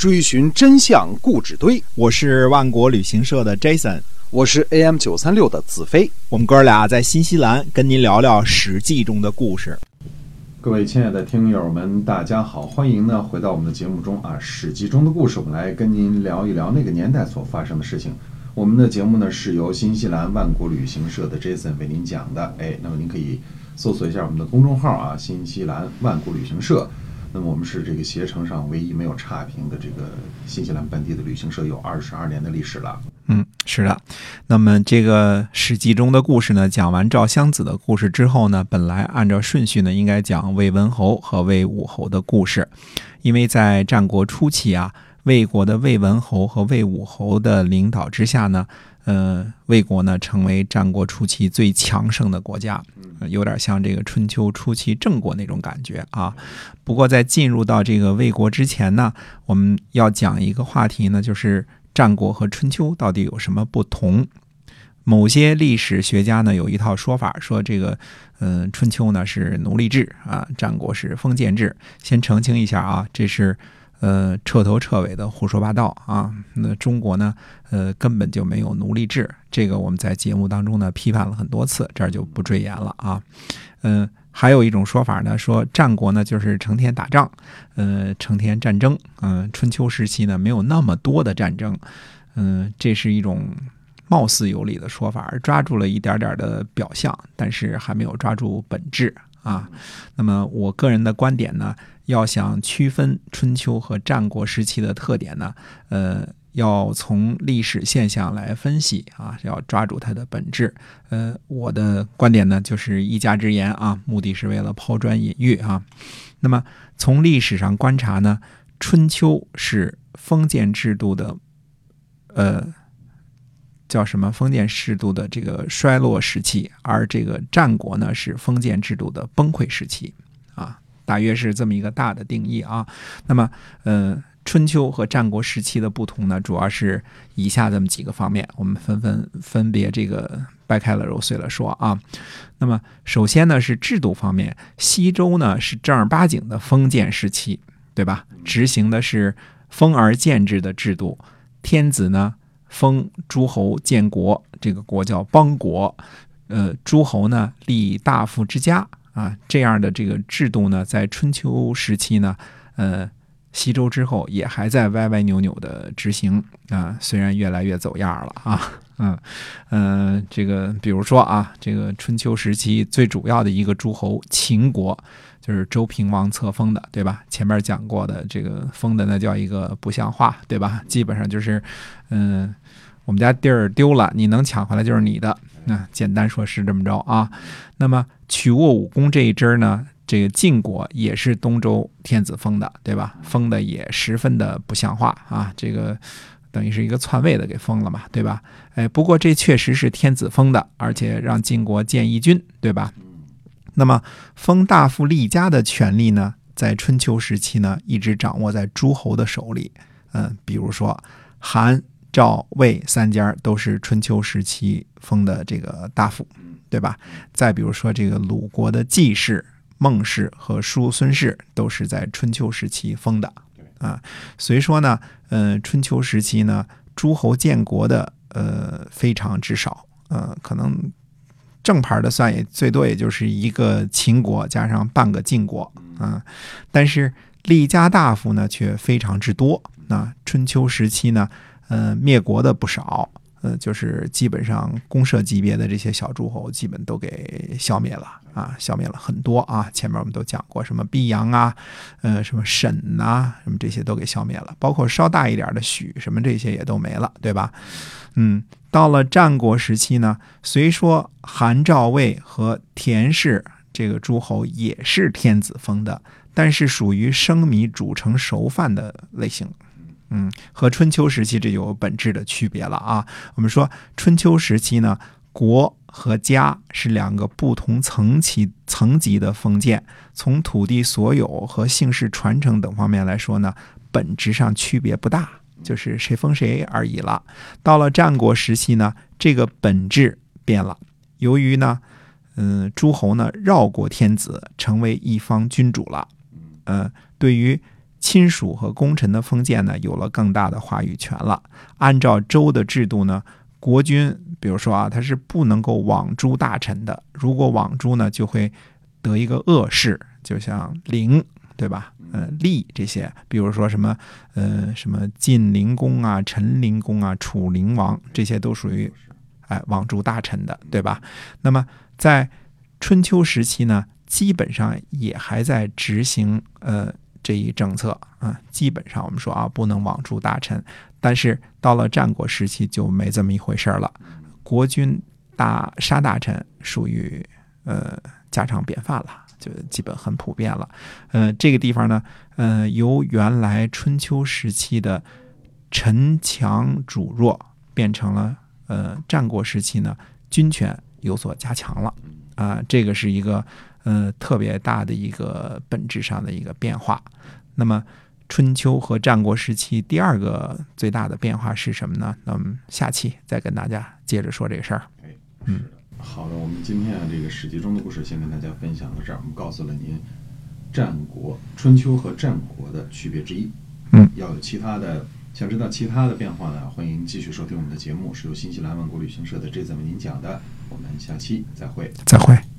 追寻真相故纸堆。我是万国旅行社的 Jason，我是 AM 九三六的子飞。我们哥俩在新西兰跟您聊聊《史记》中的故事。各位亲爱的听友们，大家好，欢迎呢回到我们的节目中啊，《史记》中的故事，我们来跟您聊一聊那个年代所发生的事情。我们的节目呢是由新西兰万国旅行社的 Jason 为您讲的，哎，那么您可以搜索一下我们的公众号啊，新西兰万国旅行社。那么我们是这个携程上唯一没有差评的这个新西兰本地的旅行社，有二十二年的历史了。嗯，是的。那么这个《史记》中的故事呢，讲完赵襄子的故事之后呢，本来按照顺序呢，应该讲魏文侯和魏武侯的故事，因为在战国初期啊，魏国的魏文侯和魏武侯的领导之下呢。呃，魏国呢成为战国初期最强盛的国家，有点像这个春秋初期郑国那种感觉啊。不过在进入到这个魏国之前呢，我们要讲一个话题呢，就是战国和春秋到底有什么不同？某些历史学家呢有一套说法，说这个，嗯，春秋呢是奴隶制啊，战国是封建制。先澄清一下啊，这是。呃，彻头彻尾的胡说八道啊！那中国呢，呃，根本就没有奴隶制，这个我们在节目当中呢批判了很多次，这儿就不赘言了啊。嗯，还有一种说法呢，说战国呢就是成天打仗，呃，成天战争。嗯，春秋时期呢没有那么多的战争。嗯，这是一种貌似有理的说法，抓住了一点点的表象，但是还没有抓住本质啊。那么我个人的观点呢？要想区分春秋和战国时期的特点呢，呃，要从历史现象来分析啊，要抓住它的本质。呃，我的观点呢就是一家之言啊，目的是为了抛砖引玉啊。那么从历史上观察呢，春秋是封建制度的，呃，叫什么封建制度的这个衰落时期，而这个战国呢是封建制度的崩溃时期啊。大约是这么一个大的定义啊。那么，呃，春秋和战国时期的不同呢，主要是以下这么几个方面，我们分分分别这个掰开了揉碎了说啊。那么，首先呢是制度方面，西周呢是正儿八经的封建时期，对吧？执行的是封而建制的制度，天子呢封诸侯建国，这个国叫邦国，呃，诸侯呢立大夫之家。啊，这样的这个制度呢，在春秋时期呢，呃，西周之后也还在歪歪扭扭的执行啊，虽然越来越走样了啊，嗯嗯，这个比如说啊，这个春秋时期最主要的一个诸侯秦国，就是周平王册封的，对吧？前面讲过的这个封的那叫一个不像话，对吧？基本上就是，嗯，我们家地儿丢了，你能抢回来就是你的。那简单说是这么着啊，那么曲沃武功这一支呢，这个晋国也是东周天子封的，对吧？封的也十分的不像话啊，这个等于是一个篡位的给封了嘛，对吧？哎，不过这确实是天子封的，而且让晋国建义军，对吧？那么封大夫立家的权利呢，在春秋时期呢，一直掌握在诸侯的手里。嗯，比如说韩。赵、魏三家都是春秋时期封的这个大夫，对吧？再比如说这个鲁国的季氏、孟氏和叔孙氏都是在春秋时期封的啊。所以说呢，呃，春秋时期呢，诸侯建国的呃非常之少，呃，可能正牌的算也最多也就是一个秦国加上半个晋国啊。但是立家大夫呢却非常之多那。春秋时期呢。呃，灭国的不少，呃，就是基本上公社级别的这些小诸侯，基本都给消灭了啊，消灭了很多啊。前面我们都讲过，什么毕阳啊，呃，什么沈呐，什么这些都给消灭了，包括稍大一点的许什么这些也都没了，对吧？嗯，到了战国时期呢，虽说韩赵魏和田氏这个诸侯也是天子封的，但是属于生米煮成熟饭的类型。嗯，和春秋时期这有本质的区别了啊。我们说春秋时期呢，国和家是两个不同层级层级的封建，从土地所有和姓氏传承等方面来说呢，本质上区别不大，就是谁封谁而已了。到了战国时期呢，这个本质变了，由于呢，嗯，诸侯呢绕过天子，成为一方君主了。嗯，对于。亲属和功臣的封建呢，有了更大的话语权了。按照周的制度呢，国君比如说啊，他是不能够网诛大臣的。如果网诛呢，就会得一个恶事，就像陵，对吧？呃，吏这些，比如说什么呃什么晋灵公啊、陈灵公啊、楚灵王，这些都属于哎网诛大臣的，对吧？那么在春秋时期呢，基本上也还在执行呃。这一政策啊，基本上我们说啊，不能网住大臣。但是到了战国时期就没这么一回事了，国君大杀大臣属于呃家常便饭了，就基本很普遍了。呃，这个地方呢，呃，由原来春秋时期的臣强主弱，变成了呃战国时期呢军权有所加强了啊，这个是一个。呃，特别大的一个本质上的一个变化。那么，春秋和战国时期第二个最大的变化是什么呢？那么下期再跟大家接着说这个事儿。嗯，好的，我们今天啊这个史记中的故事先跟大家分享到这儿。我们告诉了您战国、春秋和战国的区别之一。嗯，要有其他的，想知道其他的变化呢，欢迎继续收听我们的节目，是由新西兰万国旅行社的 J 怎么您讲的。我们下期再会。再会。